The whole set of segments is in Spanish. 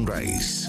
Sunrise.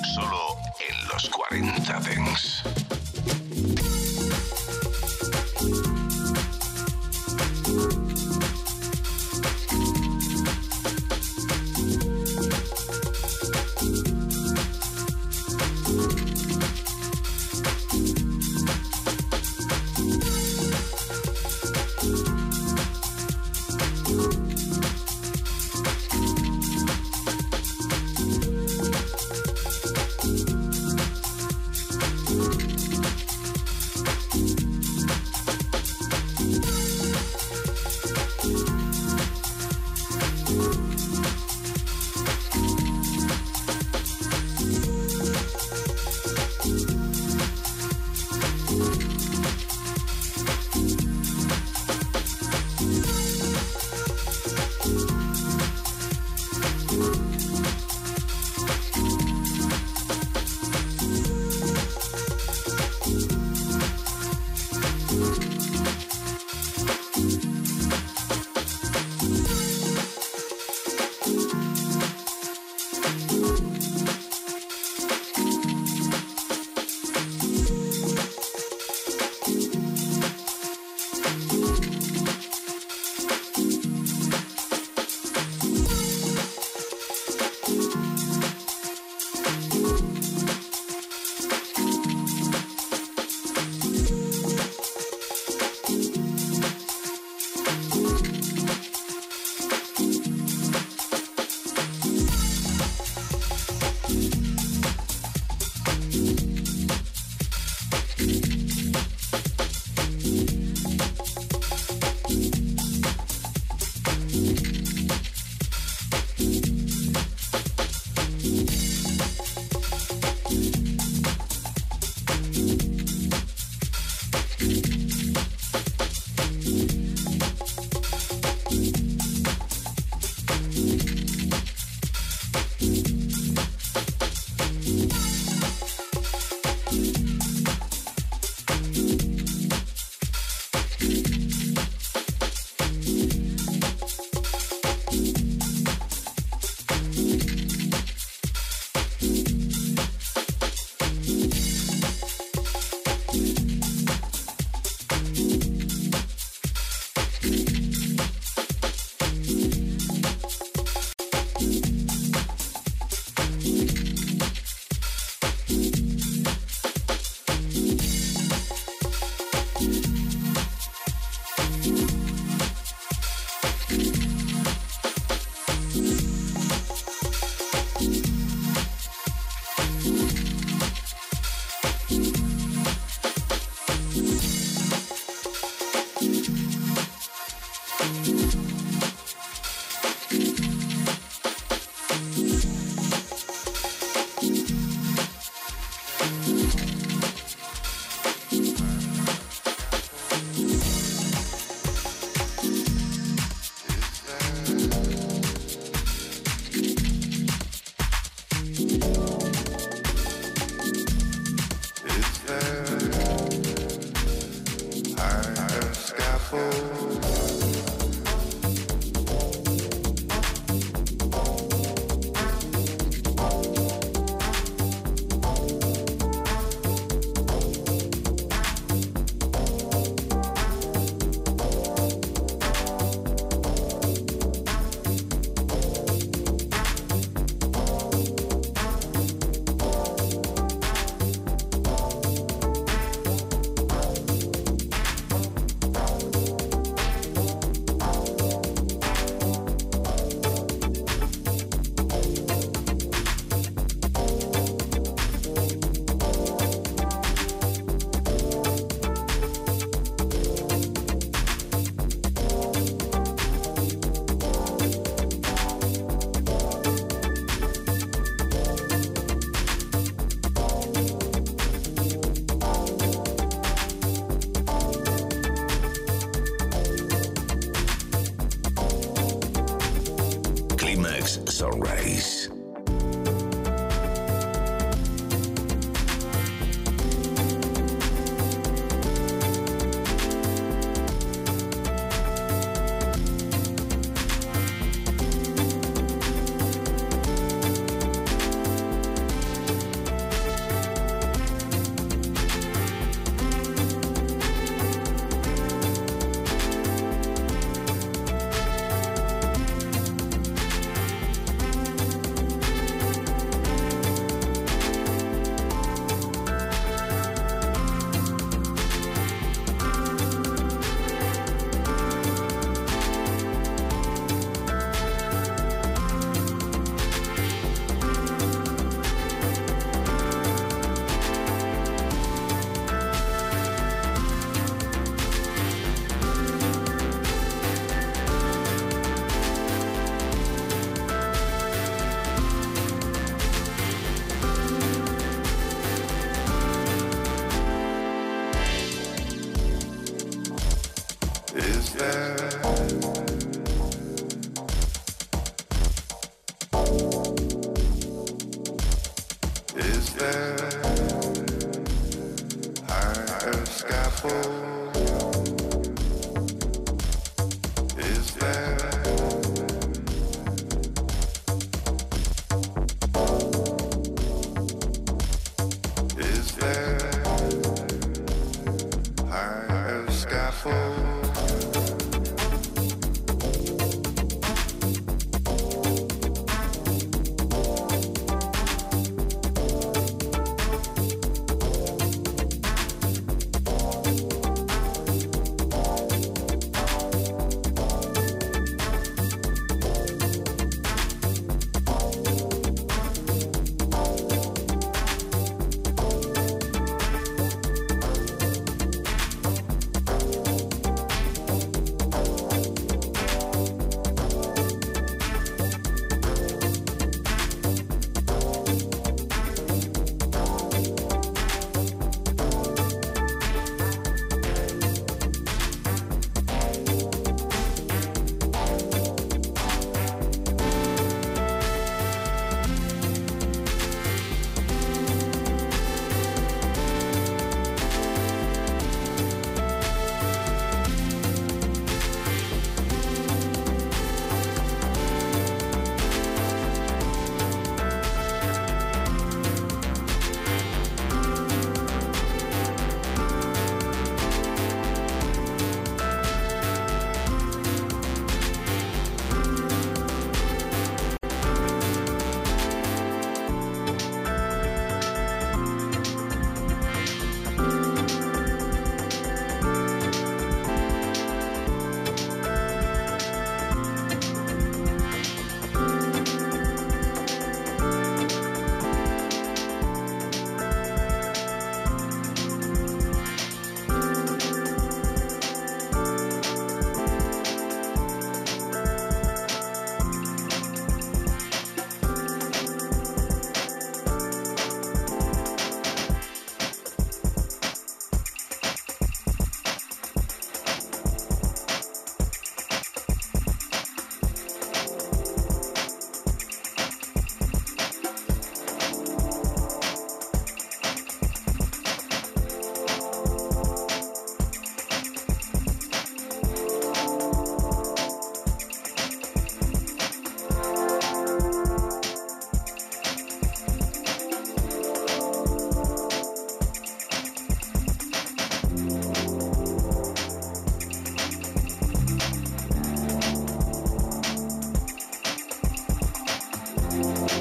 Bye.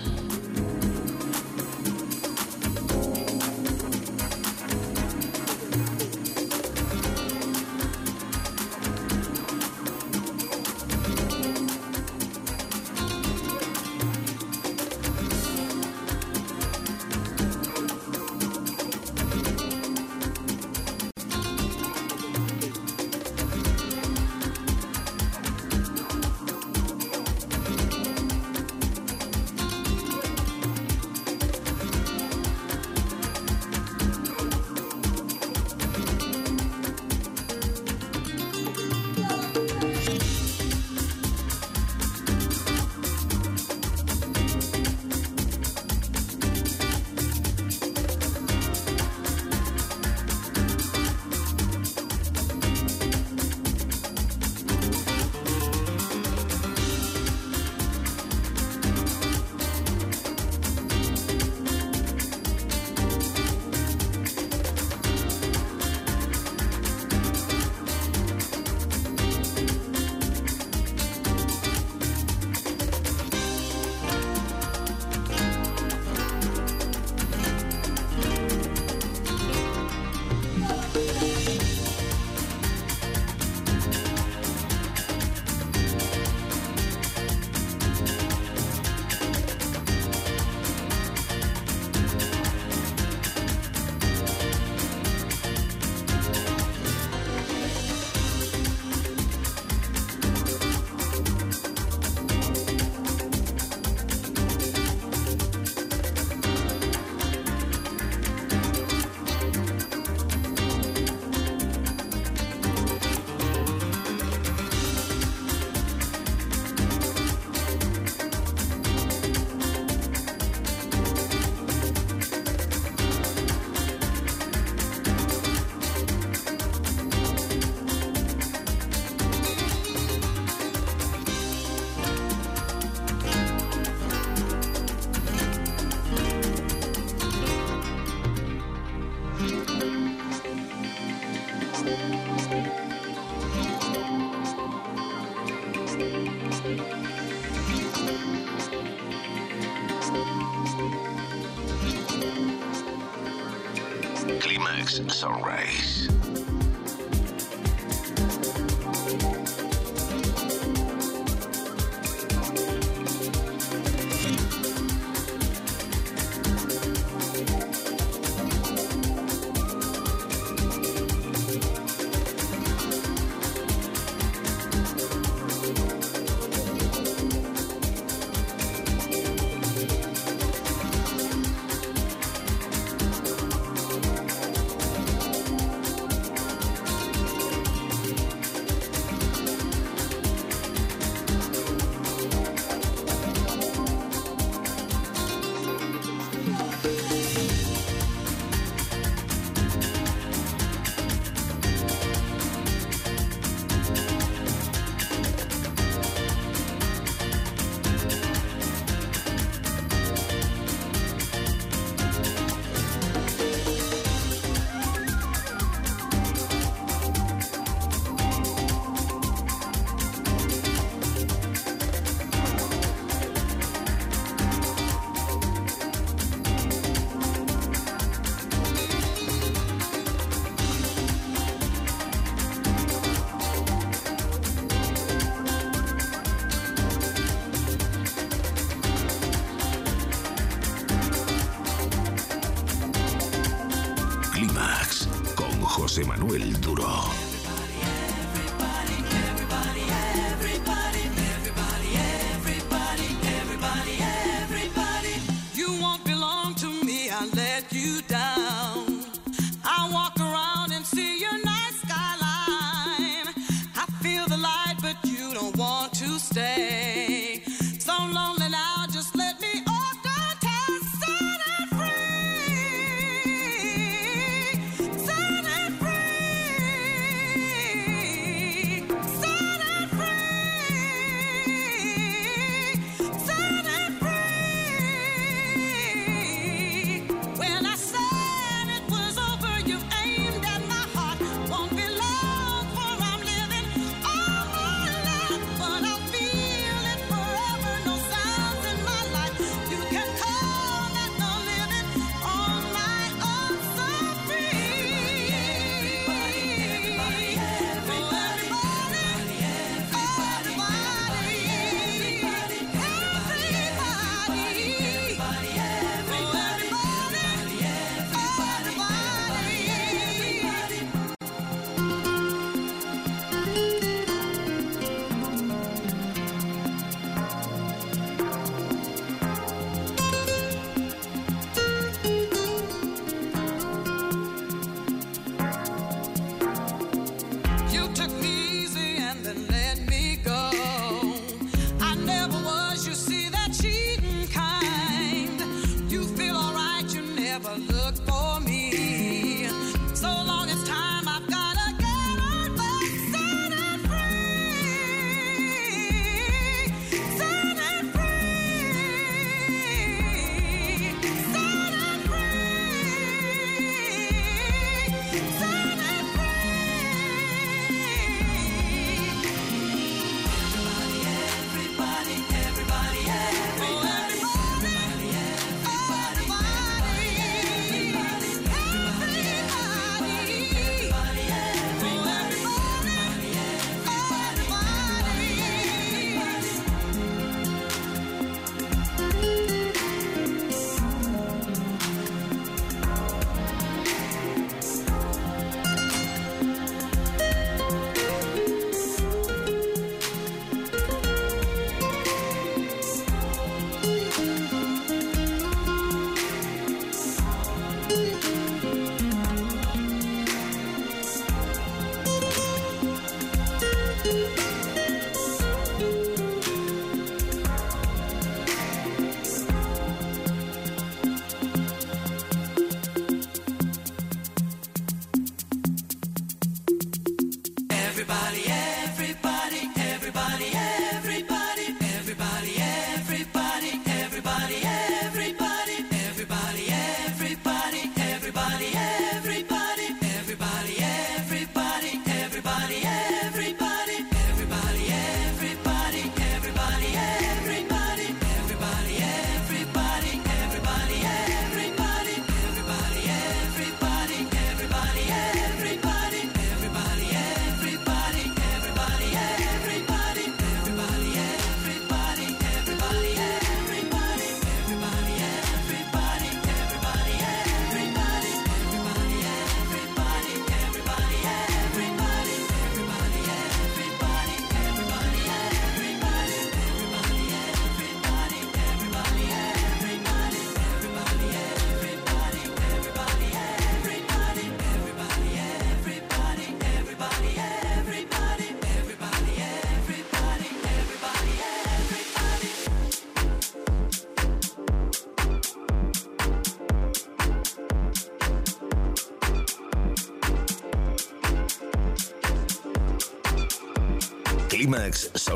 Jackson Sunrise.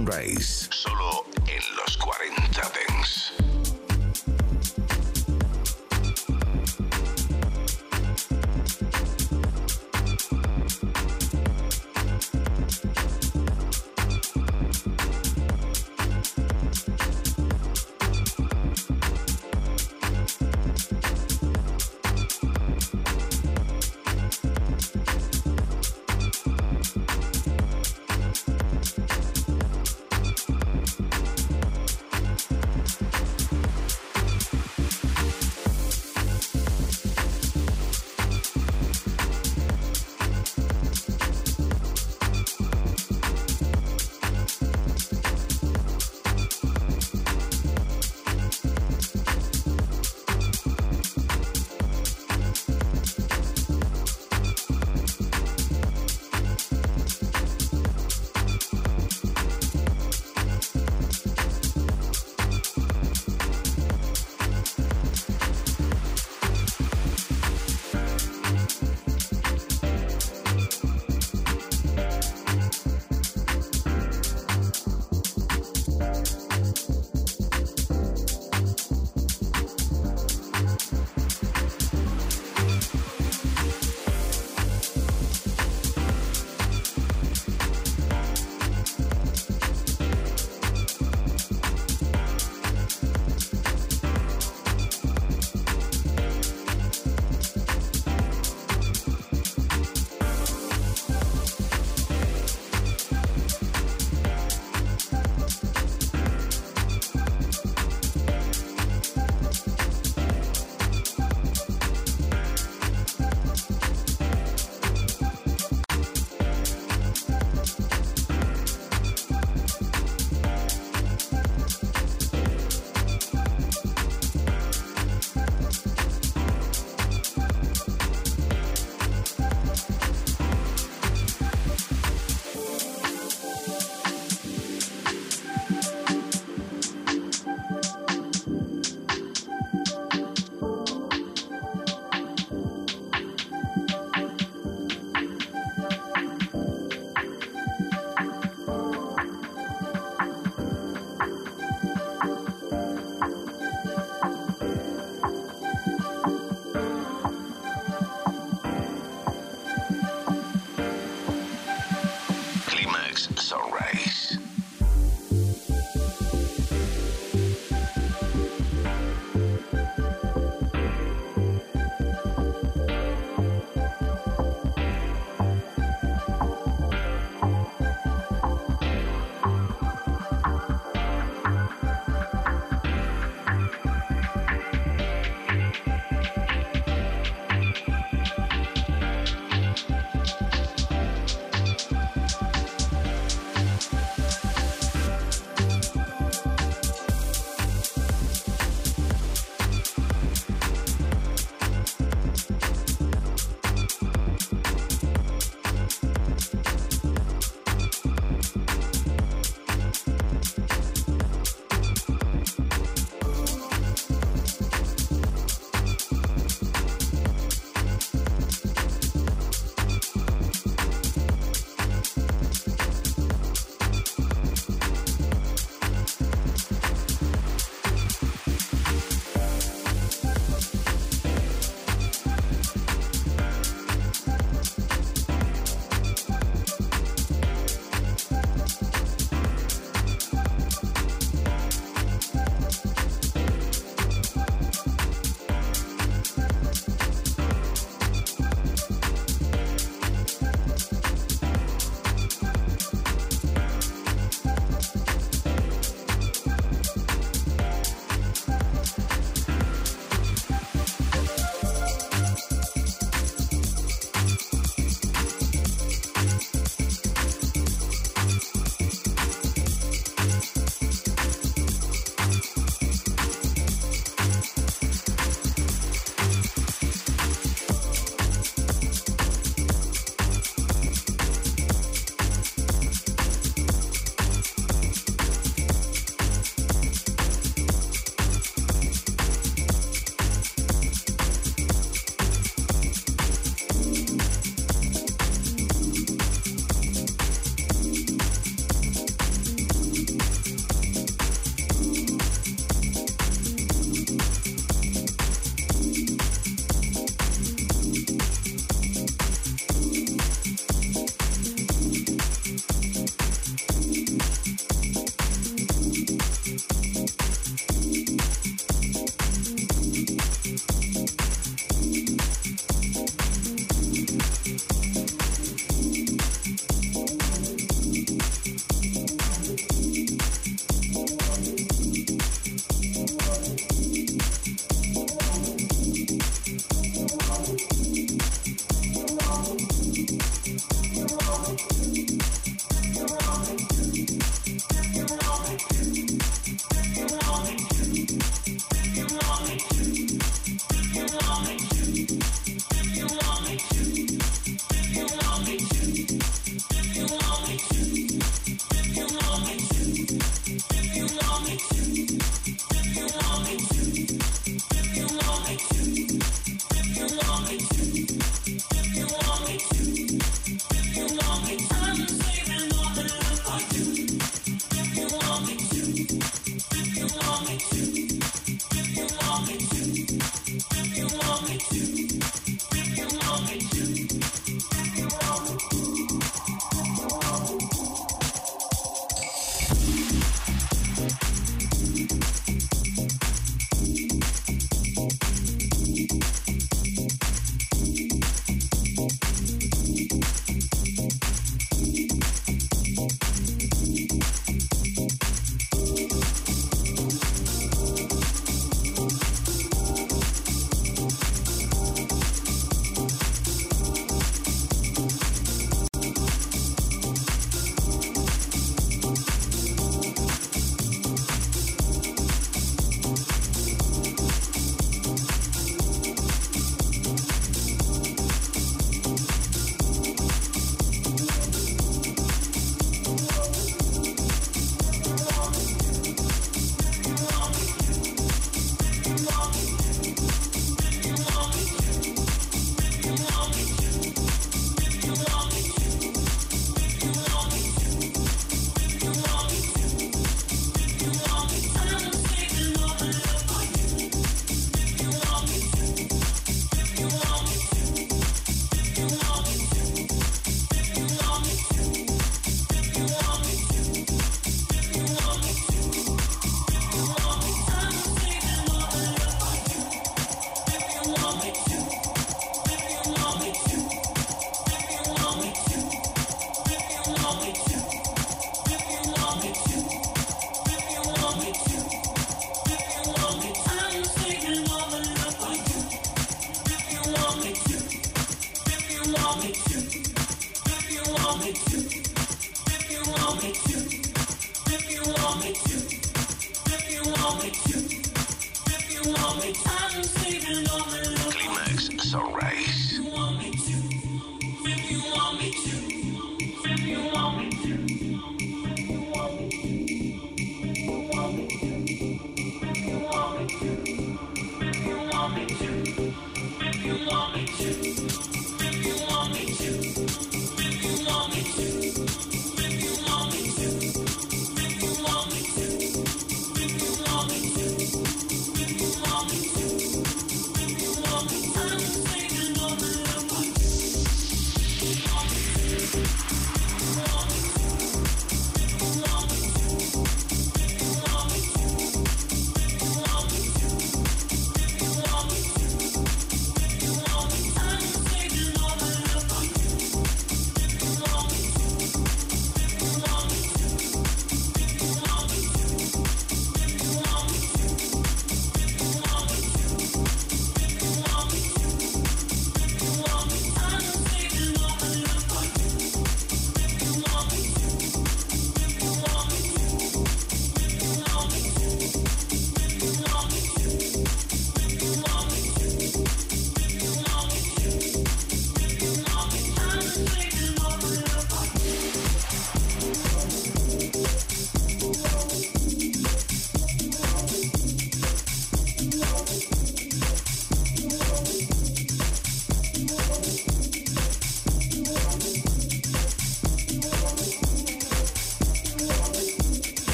fundraise.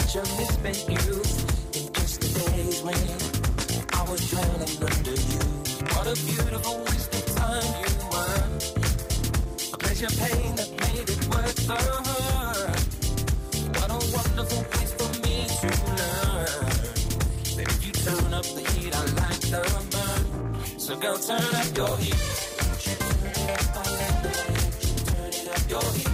such a misspent youth. In just the days when I was drowning under you. What a beautiful waste of time you were. A pleasure pain that made it worth the hurt. What a wonderful place for me to learn. That if you turn up the heat, I like the burn. So go turn up your heat. Turn it up, I way turn it up your heat.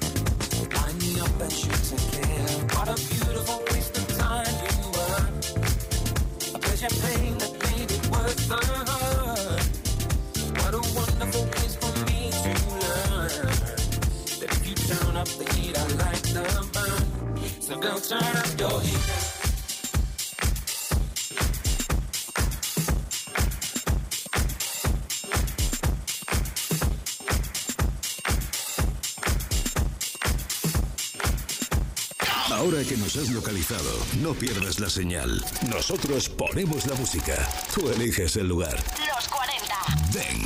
turn up your heat. No pierdas la señal. Nosotros ponemos la música. Tú eliges el lugar. Los 40 Ven.